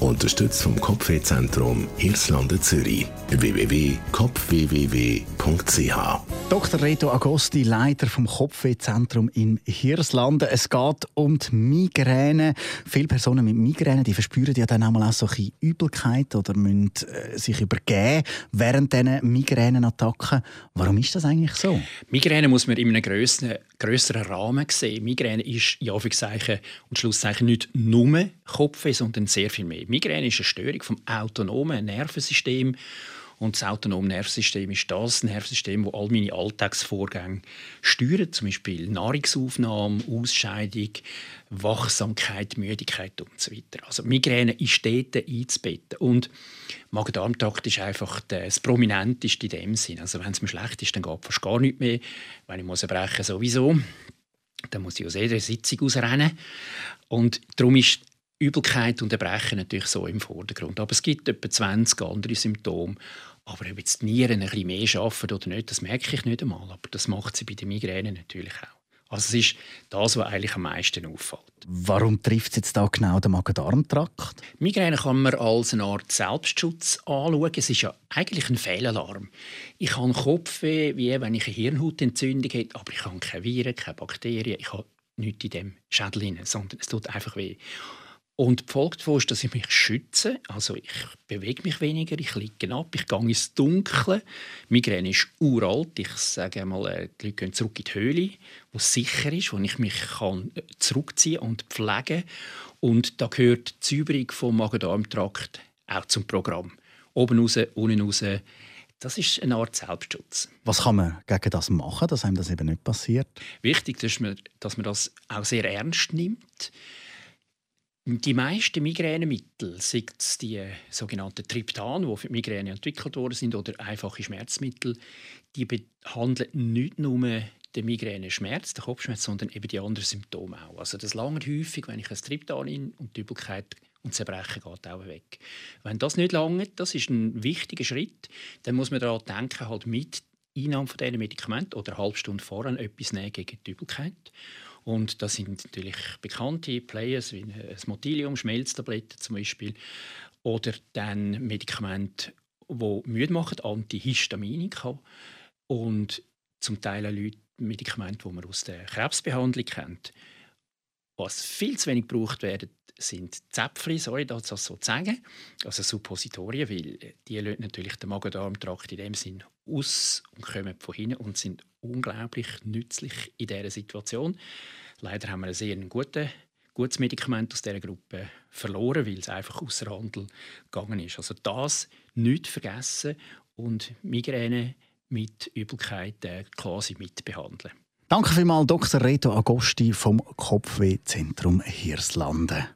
Unterstützt vom Kopfwehzentrum Irlande Zürich. www.kopfwww.ch Dr. Reto Agosti, Leiter vom Kopfwehzentrum in Hirslanden. Es geht um die Migräne. Viele Personen mit Migräne die verspüren ja dann auch, auch so ein Übelkeit oder müssen äh, sich übergeben während diesen Migränenattacken. Warum ist das eigentlich so? Migräne muss man in einem grösseren, grösseren Rahmen sehen. Migräne ist ja und Schlusszeichen nicht nur Kopfweh, sondern sehr viel mehr. Migräne ist eine Störung vom autonomen Nervensystem und das autonome Nervensystem ist das Nervensystem, das all meine Alltagsvorgänge steuert, zum Beispiel Nahrungsaufnahme, Ausscheidung, Wachsamkeit, Müdigkeit und so. Also Migräne ist dort einzubetten. Und Magen-Darm-Trakt ist einfach das Prominenteste in dem Sinn. Also wenn es mir schlecht ist, dann geht fast gar nichts mehr. Wenn ich muss erbrechen sowieso. Dann muss ich aus jeder Sitzung ausrennen. Und darum ist Übelkeit und Erbrechen natürlich so im Vordergrund. Aber es gibt etwa 20 andere Symptome. Aber ob jetzt die Nieren ein bisschen mehr arbeiten oder nicht, das merke ich nicht einmal. Aber das macht sie bei den Migräne natürlich auch. Also es ist das, was eigentlich am meisten auffällt. Warum trifft es jetzt da genau den Magen-Darm-Trakt? Migräne kann man als eine Art Selbstschutz anschauen. Es ist ja eigentlich ein Fehlalarm. Ich habe Kopfweh, wie wenn ich eine Hirnhautentzündung hätte, aber ich habe keine Viren, keine Bakterien, ich habe nichts in dem Schädel, sondern es tut einfach weh. Und die Folge davon ist, dass ich mich schütze. Also ich bewege mich weniger, ich liege ab, ich gehe ins Dunkle. Migräne ist uralt. Ich sage einmal, äh, die Leute gehen zurück in die Höhle, wo es sicher ist, wo ich mich kann äh, zurückziehen und pflegen kann. Und da gehört die Säuberung vom Magen-Darm-Trakt auch zum Programm. Oben raus, unten raus. Das ist eine Art Selbstschutz. Was kann man gegen das machen, dass einem das eben nicht passiert? Wichtig ist, dass man das auch sehr ernst nimmt. Die meisten Migränemittel, sei es die sogenannten Triptan, die für die Migräne entwickelt worden sind, oder einfache Schmerzmittel, die behandeln nicht nur den Migräne-Schmerz, den Kopfschmerz, sondern eben die anderen Symptome auch. Also das lange häufig, wenn ich ein Triptan in und die Übelkeit und das Erbrechen geht auch weg. Wenn das nicht lange, das ist ein wichtiger Schritt, dann muss man daran denken, halt mit Einnahme von diesen Medikamenten oder eine halbe Stunde vorher etwas nehmen gegen die Übelkeit. Und das sind natürlich bekannte Players wie das Motilium, Schmelztabletten zum Beispiel, oder dann Medikamente, die müde machen, Antihistaminika und zum Teil auch Leute Medikamente, die man aus der Krebsbehandlung kennt. Was viel zu wenig gebraucht werden, sind Zäpfchen, sorry, das so zu sagen, also Suppositorien, weil die lösen natürlich den Magen-Darm-Trakt in dem Sinn aus und kommen von hinten und sind unglaublich nützlich in dieser Situation. Leider haben wir ein sehr gutes, gutes Medikament aus dieser Gruppe verloren, weil es einfach außer Handel gegangen ist. Also das nicht vergessen und Migräne mit Übelkeit äh, quasi mitbehandeln. Danke vielmals, Dr. Reto Agosti vom Kopfwehzentrum Hirslanden.